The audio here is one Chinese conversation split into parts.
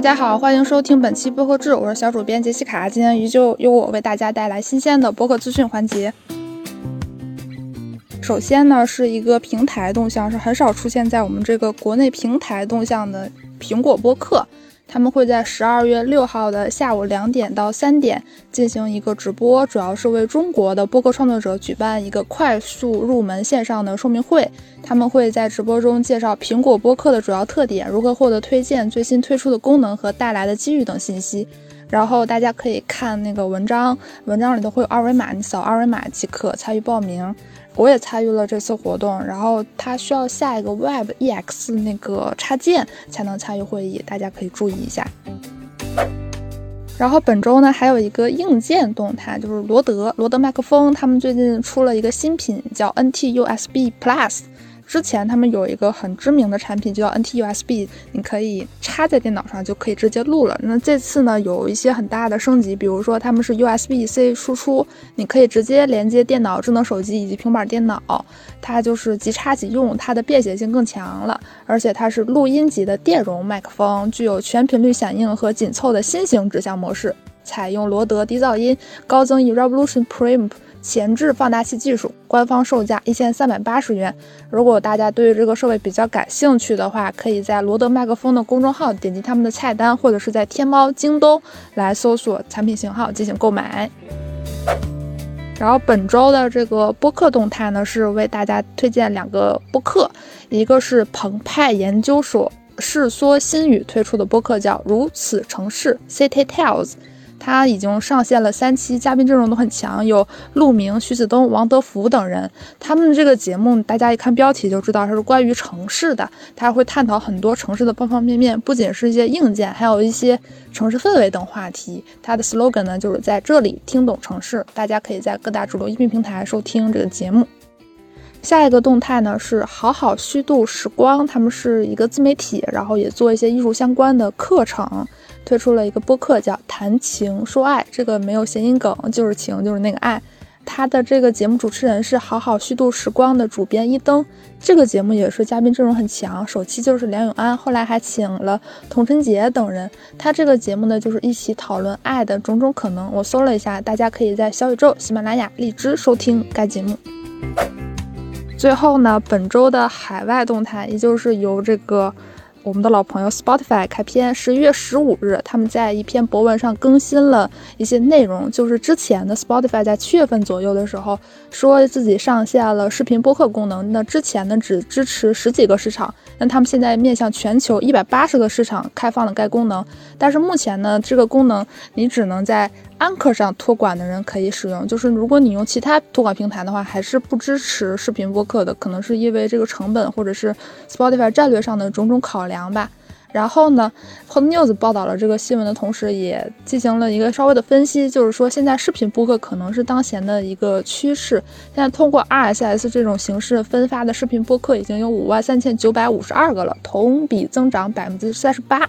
大家好，欢迎收听本期播客志，我是小主编杰西卡。今天依旧由我为大家带来新鲜的播客资讯环节。首先呢，是一个平台动向，是很少出现在我们这个国内平台动向的苹果播客。他们会在十二月六号的下午两点到三点进行一个直播，主要是为中国的播客创作者举办一个快速入门线上的说明会。他们会在直播中介绍苹果播客的主要特点、如何获得推荐、最新推出的功能和带来的机遇等信息。然后大家可以看那个文章，文章里头会有二维码，你扫二维码即可参与报名。我也参与了这次活动，然后它需要下一个 Web EX 那个插件才能参与会议，大家可以注意一下。然后本周呢，还有一个硬件动态，就是罗德罗德麦克风，他们最近出了一个新品，叫 NT USB Plus。之前他们有一个很知名的产品，就叫 NT USB，你可以插在电脑上就可以直接录了。那这次呢，有一些很大的升级，比如说他们是 USB-C 输出，你可以直接连接电脑、智能手机以及平板电脑，它就是即插即用，它的便携性更强了。而且它是录音级的电容麦克风，具有全频率响应和紧凑的新型指向模式，采用罗德低噪音高增益 Revolution Preamp。前置放大器技术，官方售价一千三百八十元。如果大家对这个设备比较感兴趣的话，可以在罗德麦克风的公众号点击他们的菜单，或者是在天猫、京东来搜索产品型号进行购买。然后本周的这个播客动态呢，是为大家推荐两个播客，一个是澎湃研究所世说新语推出的播客，叫《如此城市 City Tales》。他已经上线了三期，嘉宾阵容都很强，有陆明、徐子东、王德福等人。他们这个节目，大家一看标题就知道它是关于城市的，他会探讨很多城市的方方面面，不仅是一些硬件，还有一些城市氛围等话题。他的 slogan 呢，就是在这里听懂城市。大家可以在各大主流音频平台收听这个节目。下一个动态呢是好好虚度时光，他们是一个自媒体，然后也做一些艺术相关的课程。推出了一个播客叫《谈情说爱》，这个没有谐音梗，就是情，就是那个爱。他的这个节目主持人是好好虚度时光的主编一灯，这个节目也是嘉宾阵容很强，首期就是梁永安，后来还请了童晨杰等人。他这个节目呢，就是一起讨论爱的种种可能。我搜了一下，大家可以在小宇宙、喜马拉雅、荔枝收听该节目。最后呢，本周的海外动态，也就是由这个。我们的老朋友 Spotify 开篇，十一月十五日，他们在一篇博文上更新了一些内容。就是之前的 Spotify 在七月份左右的时候，说自己上线了视频播客功能。那之前呢，只支持十几个市场。那他们现在面向全球一百八十个市场开放了该功能。但是目前呢，这个功能你只能在。安克上托管的人可以使用，就是如果你用其他托管平台的话，还是不支持视频播客的，可能是因为这个成本或者是 Spotify 战略上的种种考量吧。然后呢，Pod News 报道了这个新闻的同时，也进行了一个稍微的分析，就是说现在视频播客可能是当前的一个趋势。现在通过 RSS 这种形式分发的视频播客已经有五万三千九百五十二个了，同比增长百分之三十八。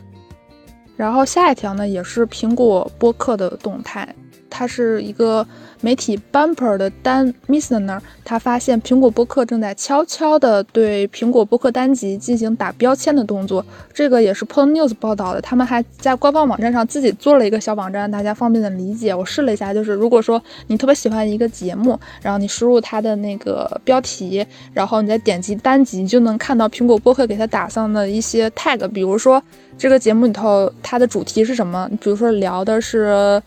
然后下一条呢，也是苹果播客的动态，它是一个。媒体 Bumper 的丹 Misner，他发现苹果播客正在悄悄地对苹果播客单集进行打标签的动作。这个也是 Ponews 报道的，他们还在官方网站上自己做了一个小网站，大家方便的理解。我试了一下，就是如果说你特别喜欢一个节目，然后你输入它的那个标题，然后你再点击单集，就能看到苹果播客给它打上的一些 tag，比如说这个节目里头它的主题是什么，比如说聊的是。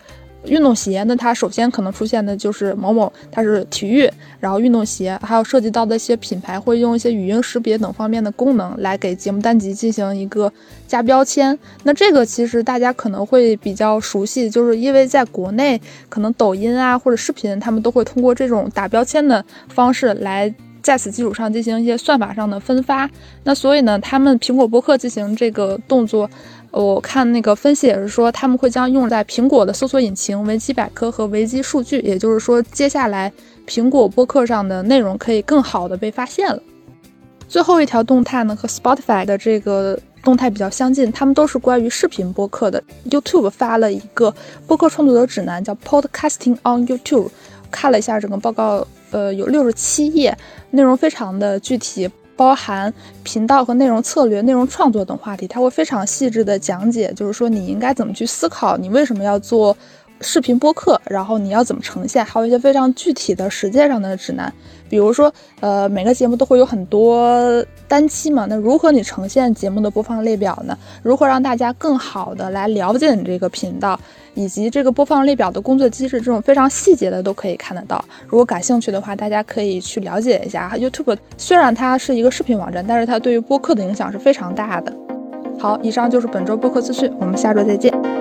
运动鞋，那它首先可能出现的就是某某，它是体育，然后运动鞋，还有涉及到的一些品牌会用一些语音识别等方面的功能来给节目单集进行一个加标签。那这个其实大家可能会比较熟悉，就是因为在国内，可能抖音啊或者视频，他们都会通过这种打标签的方式来在此基础上进行一些算法上的分发。那所以呢，他们苹果播客进行这个动作。我看那个分析也是说，他们会将用在苹果的搜索引擎、维基百科和维基数据，也就是说，接下来苹果播客上的内容可以更好的被发现了。最后一条动态呢，和 Spotify 的这个动态比较相近，他们都是关于视频播客的。YouTube 发了一个播客创作者指南，叫 Podcasting on YouTube。看了一下整个报告，呃，有六十七页，内容非常的具体。包含频道和内容策略、内容创作等话题，它会非常细致的讲解，就是说你应该怎么去思考，你为什么要做。视频播客，然后你要怎么呈现，还有一些非常具体的实践上的指南，比如说，呃，每个节目都会有很多单期嘛，那如何你呈现节目的播放列表呢？如何让大家更好的来了解你这个频道，以及这个播放列表的工作机制，这种非常细节的都可以看得到。如果感兴趣的话，大家可以去了解一下 YouTube。虽然它是一个视频网站，但是它对于播客的影响是非常大的。好，以上就是本周播客资讯，我们下周再见。